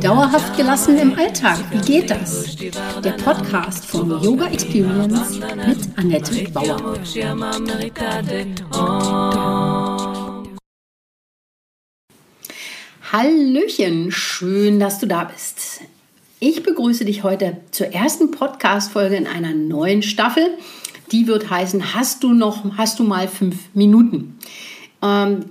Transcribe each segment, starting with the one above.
Dauerhaft gelassen im Alltag, wie geht das? Der Podcast von Yoga Experience mit Annette Bauer. Hallöchen, schön, dass du da bist. Ich begrüße dich heute zur ersten Podcast-Folge in einer neuen Staffel. Die wird heißen, hast du noch, hast du mal fünf Minuten? Ähm,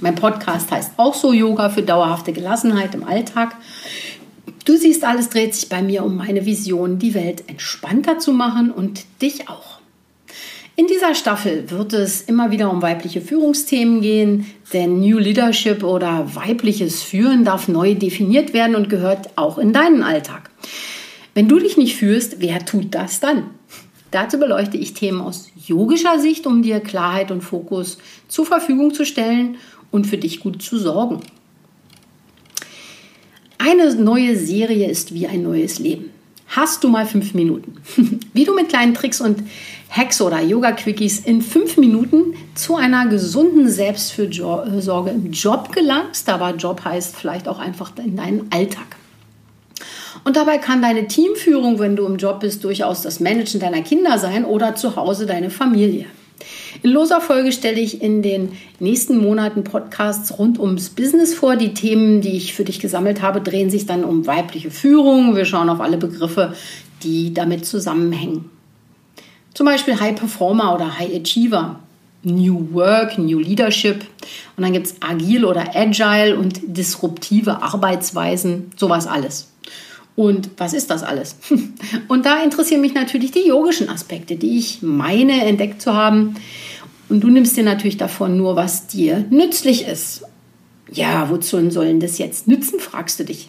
Mein Podcast heißt auch so Yoga für dauerhafte Gelassenheit im Alltag. Du siehst, alles dreht sich bei mir um meine Vision, die Welt entspannter zu machen und dich auch. In dieser Staffel wird es immer wieder um weibliche Führungsthemen gehen, denn New Leadership oder weibliches Führen darf neu definiert werden und gehört auch in deinen Alltag. Wenn du dich nicht führst, wer tut das dann? Dazu beleuchte ich Themen aus yogischer Sicht, um dir Klarheit und Fokus zur Verfügung zu stellen und für dich gut zu sorgen. Eine neue Serie ist wie ein neues Leben. Hast du mal fünf Minuten? Wie du mit kleinen Tricks und Hacks oder Yoga-Quickies in fünf Minuten zu einer gesunden Selbstfürsorge im Job gelangst. Aber Job heißt vielleicht auch einfach in deinen Alltag. Und dabei kann deine Teamführung, wenn du im Job bist, durchaus das Managen deiner Kinder sein oder zu Hause deine Familie. In loser Folge stelle ich in den nächsten Monaten Podcasts rund ums Business vor. Die Themen, die ich für dich gesammelt habe, drehen sich dann um weibliche Führung. Wir schauen auf alle Begriffe, die damit zusammenhängen. Zum Beispiel High Performer oder High Achiever, New Work, New Leadership. Und dann gibt es agil oder agile und disruptive Arbeitsweisen, sowas alles. Und was ist das alles? Und da interessieren mich natürlich die yogischen Aspekte, die ich meine entdeckt zu haben. Und du nimmst dir natürlich davon nur, was dir nützlich ist. Ja, wozu sollen das jetzt nützen, fragst du dich.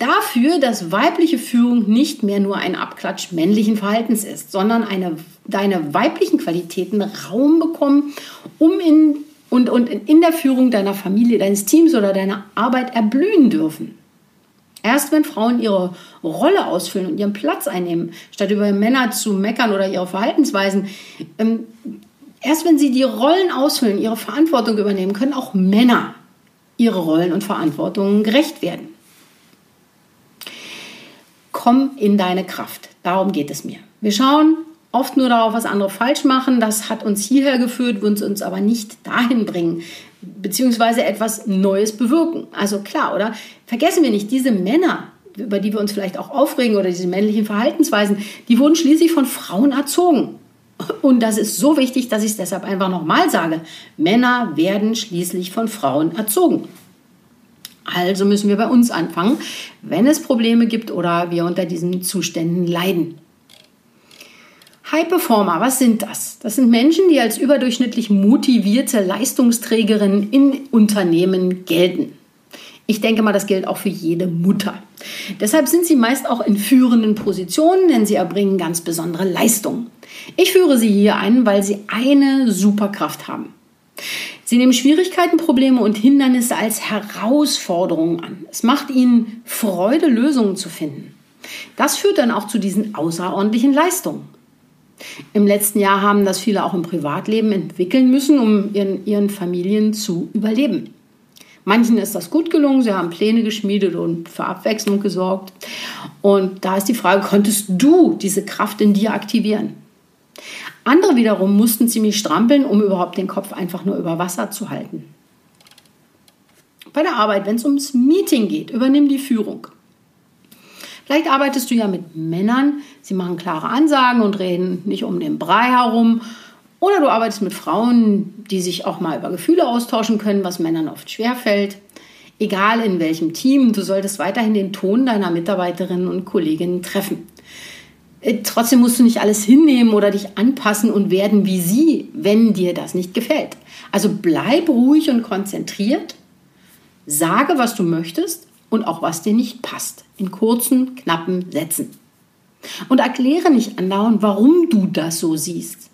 Dafür, dass weibliche Führung nicht mehr nur ein Abklatsch männlichen Verhaltens ist, sondern eine, deine weiblichen Qualitäten Raum bekommen, um in, und, und in der Führung deiner Familie, deines Teams oder deiner Arbeit erblühen dürfen. Erst wenn Frauen ihre Rolle ausfüllen und ihren Platz einnehmen, statt über Männer zu meckern oder ihre Verhaltensweisen, ähm, erst wenn sie die Rollen ausfüllen, ihre Verantwortung übernehmen, können auch Männer ihre Rollen und Verantwortungen gerecht werden. Komm in deine Kraft. Darum geht es mir. Wir schauen oft nur darauf, was andere falsch machen. Das hat uns hierher geführt, wird uns aber nicht dahin bringen, beziehungsweise etwas Neues bewirken. Also klar, oder? Vergessen wir nicht, diese Männer, über die wir uns vielleicht auch aufregen oder diese männlichen Verhaltensweisen, die wurden schließlich von Frauen erzogen. Und das ist so wichtig, dass ich es deshalb einfach nochmal sage. Männer werden schließlich von Frauen erzogen. Also müssen wir bei uns anfangen, wenn es Probleme gibt oder wir unter diesen Zuständen leiden. High Performer, was sind das? Das sind Menschen, die als überdurchschnittlich motivierte Leistungsträgerinnen in Unternehmen gelten. Ich denke mal, das gilt auch für jede Mutter. Deshalb sind sie meist auch in führenden Positionen, denn sie erbringen ganz besondere Leistungen. Ich führe sie hier ein, weil sie eine Superkraft haben. Sie nehmen Schwierigkeiten, Probleme und Hindernisse als Herausforderungen an. Es macht ihnen Freude, Lösungen zu finden. Das führt dann auch zu diesen außerordentlichen Leistungen. Im letzten Jahr haben das viele auch im Privatleben entwickeln müssen, um ihren, ihren Familien zu überleben. Manchen ist das gut gelungen, sie haben Pläne geschmiedet und für Abwechslung gesorgt. Und da ist die Frage, konntest du diese Kraft in dir aktivieren? Andere wiederum mussten ziemlich strampeln, um überhaupt den Kopf einfach nur über Wasser zu halten. Bei der Arbeit, wenn es ums Meeting geht, übernimm die Führung. Vielleicht arbeitest du ja mit Männern, sie machen klare Ansagen und reden nicht um den Brei herum. Oder du arbeitest mit Frauen, die sich auch mal über Gefühle austauschen können, was Männern oft schwerfällt. Egal in welchem Team, du solltest weiterhin den Ton deiner Mitarbeiterinnen und Kolleginnen treffen. Äh, trotzdem musst du nicht alles hinnehmen oder dich anpassen und werden wie sie, wenn dir das nicht gefällt. Also bleib ruhig und konzentriert, sage, was du möchtest und auch was dir nicht passt, in kurzen, knappen Sätzen. Und erkläre nicht andauernd, warum du das so siehst.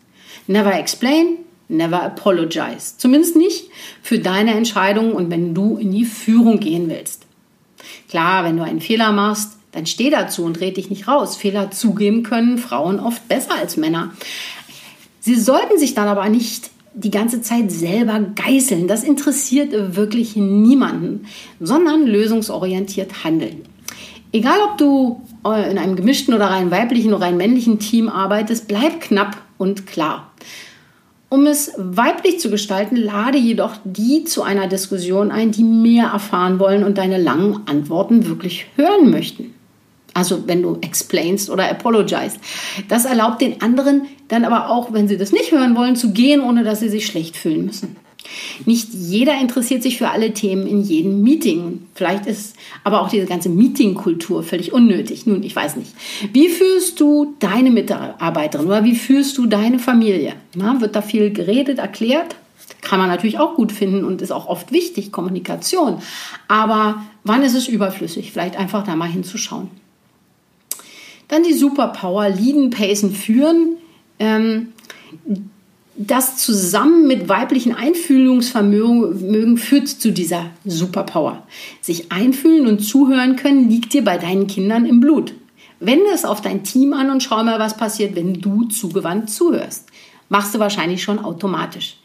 Never explain, never apologize. Zumindest nicht für deine Entscheidungen und wenn du in die Führung gehen willst. Klar, wenn du einen Fehler machst, dann steh dazu und red dich nicht raus. Fehler zugeben können Frauen oft besser als Männer. Sie sollten sich dann aber nicht die ganze Zeit selber geißeln. Das interessiert wirklich niemanden, sondern lösungsorientiert handeln. Egal, ob du äh, in einem gemischten oder rein weiblichen oder rein männlichen Team arbeitest, bleib knapp und klar. Um es weiblich zu gestalten, lade jedoch die zu einer Diskussion ein, die mehr erfahren wollen und deine langen Antworten wirklich hören möchten. Also wenn du explainst oder apologized. Das erlaubt den anderen dann aber auch, wenn sie das nicht hören wollen, zu gehen, ohne dass sie sich schlecht fühlen müssen. Nicht jeder interessiert sich für alle Themen in jedem Meeting. Vielleicht ist aber auch diese ganze Meetingkultur völlig unnötig. Nun, ich weiß nicht. Wie führst du deine Mitarbeiterin oder wie führst du deine Familie? Na, wird da viel geredet, erklärt? Kann man natürlich auch gut finden und ist auch oft wichtig, Kommunikation. Aber wann ist es überflüssig? Vielleicht einfach da mal hinzuschauen. Dann die Superpower, Leaden, Pacen, Führen. Ähm, das zusammen mit weiblichen Einfühlungsvermögen führt zu dieser Superpower. Sich einfühlen und zuhören können liegt dir bei deinen Kindern im Blut. Wende es auf dein Team an und schau mal, was passiert, wenn du zugewandt zuhörst. Machst du wahrscheinlich schon automatisch.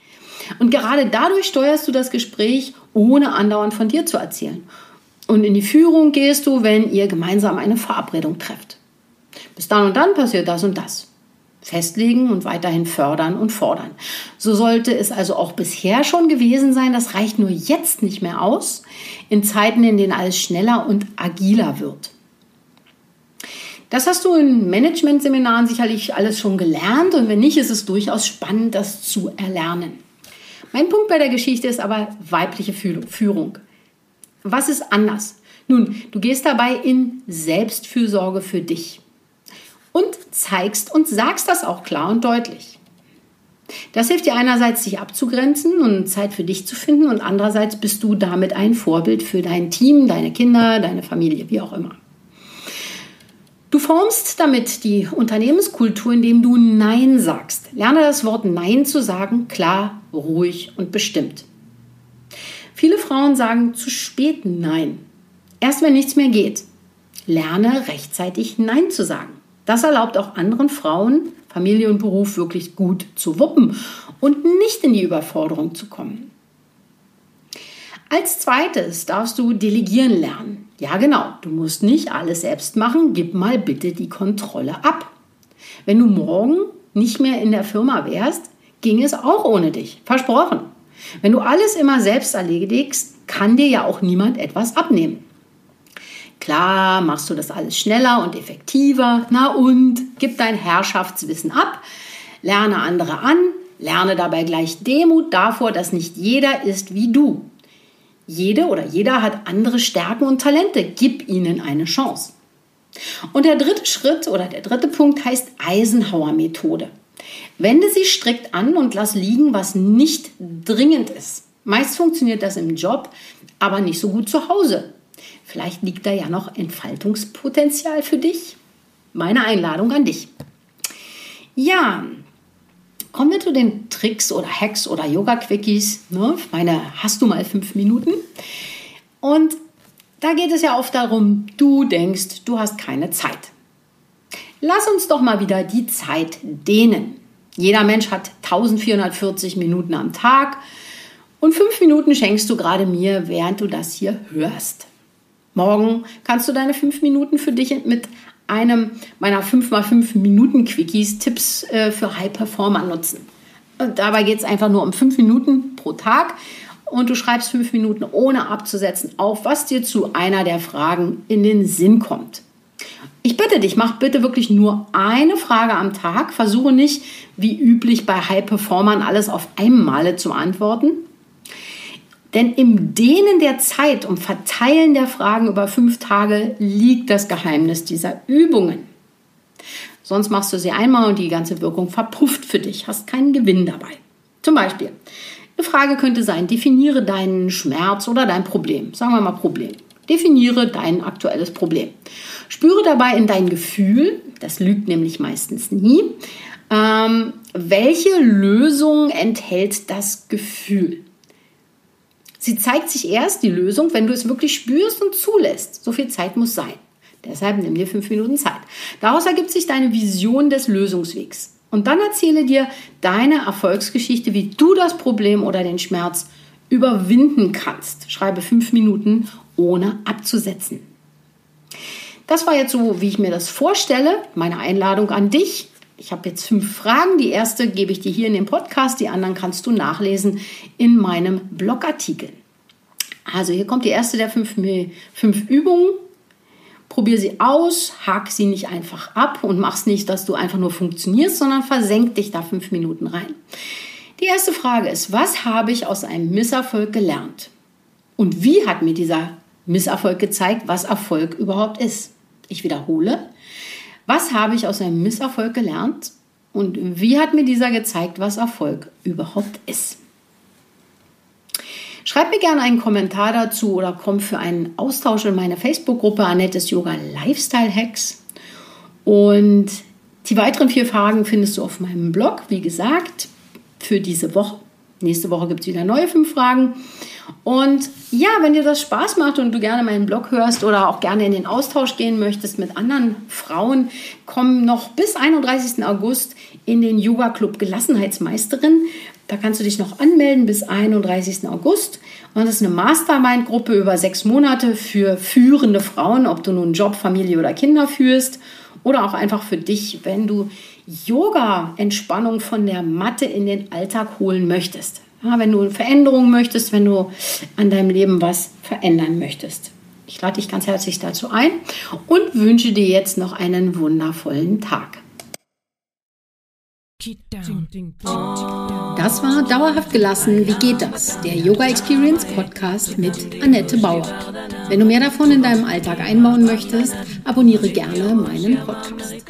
Und gerade dadurch steuerst du das Gespräch, ohne andauernd von dir zu erzählen. Und in die Führung gehst du, wenn ihr gemeinsam eine Verabredung trefft. Bis dann und dann passiert das und das. Festlegen und weiterhin fördern und fordern. So sollte es also auch bisher schon gewesen sein. Das reicht nur jetzt nicht mehr aus, in Zeiten, in denen alles schneller und agiler wird. Das hast du in Management-Seminaren sicherlich alles schon gelernt und wenn nicht, ist es durchaus spannend, das zu erlernen. Mein Punkt bei der Geschichte ist aber weibliche Führung. Was ist anders? Nun, du gehst dabei in Selbstfürsorge für dich und zeigst und sagst das auch klar und deutlich. Das hilft dir einerseits, dich abzugrenzen und Zeit für dich zu finden und andererseits bist du damit ein Vorbild für dein Team, deine Kinder, deine Familie, wie auch immer. Du formst damit die Unternehmenskultur, indem du Nein sagst. Lerne das Wort Nein zu sagen, klar, ruhig und bestimmt. Viele Frauen sagen zu spät Nein. Erst wenn nichts mehr geht. Lerne rechtzeitig Nein zu sagen. Das erlaubt auch anderen Frauen, Familie und Beruf wirklich gut zu wuppen und nicht in die Überforderung zu kommen. Als zweites darfst du delegieren lernen. Ja, genau, du musst nicht alles selbst machen, gib mal bitte die Kontrolle ab. Wenn du morgen nicht mehr in der Firma wärst, ging es auch ohne dich. Versprochen. Wenn du alles immer selbst erledigst, kann dir ja auch niemand etwas abnehmen. Klar, machst du das alles schneller und effektiver. Na und, gib dein Herrschaftswissen ab, lerne andere an, lerne dabei gleich Demut davor, dass nicht jeder ist wie du. Jede oder jeder hat andere Stärken und Talente. Gib ihnen eine Chance. Und der dritte Schritt oder der dritte Punkt heißt Eisenhower-Methode. Wende sie strikt an und lass liegen, was nicht dringend ist. Meist funktioniert das im Job, aber nicht so gut zu Hause. Vielleicht liegt da ja noch Entfaltungspotenzial für dich. Meine Einladung an dich. Ja, kommen wir zu den Tricks oder Hacks oder Yoga-Quickies. Ne? Meine, hast du mal fünf Minuten? Und da geht es ja oft darum, du denkst, du hast keine Zeit. Lass uns doch mal wieder die Zeit dehnen. Jeder Mensch hat 1440 Minuten am Tag und fünf Minuten schenkst du gerade mir, während du das hier hörst. Morgen kannst du deine fünf Minuten für dich mit einem meiner 5x5 Minuten Quickies Tipps äh, für High Performer nutzen. Und dabei geht es einfach nur um fünf Minuten pro Tag und du schreibst fünf Minuten ohne abzusetzen auf, was dir zu einer der Fragen in den Sinn kommt. Ich bitte dich, mach bitte wirklich nur eine Frage am Tag. Versuche nicht, wie üblich bei High Performern, alles auf einmal zu antworten. Denn im Dehnen der Zeit und Verteilen der Fragen über fünf Tage liegt das Geheimnis dieser Übungen. Sonst machst du sie einmal und die ganze Wirkung verpufft für dich, hast keinen Gewinn dabei. Zum Beispiel, eine Frage könnte sein, definiere deinen Schmerz oder dein Problem. Sagen wir mal Problem. Definiere dein aktuelles Problem. Spüre dabei in dein Gefühl, das lügt nämlich meistens nie, ähm, welche Lösung enthält das Gefühl? Sie zeigt sich erst, die Lösung, wenn du es wirklich spürst und zulässt. So viel Zeit muss sein. Deshalb nimm dir fünf Minuten Zeit. Daraus ergibt sich deine Vision des Lösungswegs. Und dann erzähle dir deine Erfolgsgeschichte, wie du das Problem oder den Schmerz überwinden kannst. Schreibe fünf Minuten, ohne abzusetzen. Das war jetzt so, wie ich mir das vorstelle. Meine Einladung an dich. Ich habe jetzt fünf Fragen. Die erste gebe ich dir hier in dem Podcast, die anderen kannst du nachlesen in meinem Blogartikel. Also hier kommt die erste der fünf, fünf Übungen. Probier sie aus, hak sie nicht einfach ab und mach's nicht, dass du einfach nur funktionierst, sondern versenk dich da fünf Minuten rein. Die erste Frage ist, was habe ich aus einem Misserfolg gelernt? Und wie hat mir dieser Misserfolg gezeigt, was Erfolg überhaupt ist? Ich wiederhole, was habe ich aus einem Misserfolg gelernt und wie hat mir dieser gezeigt, was Erfolg überhaupt ist? Schreib mir gerne einen Kommentar dazu oder komm für einen Austausch in meine Facebook-Gruppe Annettes Yoga Lifestyle Hacks. Und die weiteren vier Fragen findest du auf meinem Blog, wie gesagt, für diese Woche. Nächste Woche gibt es wieder neue fünf Fragen. Und ja, wenn dir das Spaß macht und du gerne meinen Blog hörst oder auch gerne in den Austausch gehen möchtest mit anderen Frauen, komm noch bis 31. August in den Yoga Club Gelassenheitsmeisterin. Da kannst du dich noch anmelden bis 31. August. Und das ist eine Mastermind-Gruppe über sechs Monate für führende Frauen, ob du nun Job, Familie oder Kinder führst oder auch einfach für dich, wenn du Yoga-Entspannung von der Matte in den Alltag holen möchtest. Ja, wenn du Veränderungen möchtest, wenn du an deinem Leben was verändern möchtest. Ich lade dich ganz herzlich dazu ein und wünsche dir jetzt noch einen wundervollen Tag. Das war Dauerhaft gelassen. Wie geht das? Der Yoga Experience Podcast mit Annette Bauer. Wenn du mehr davon in deinem Alltag einbauen möchtest, abonniere gerne meinen Podcast.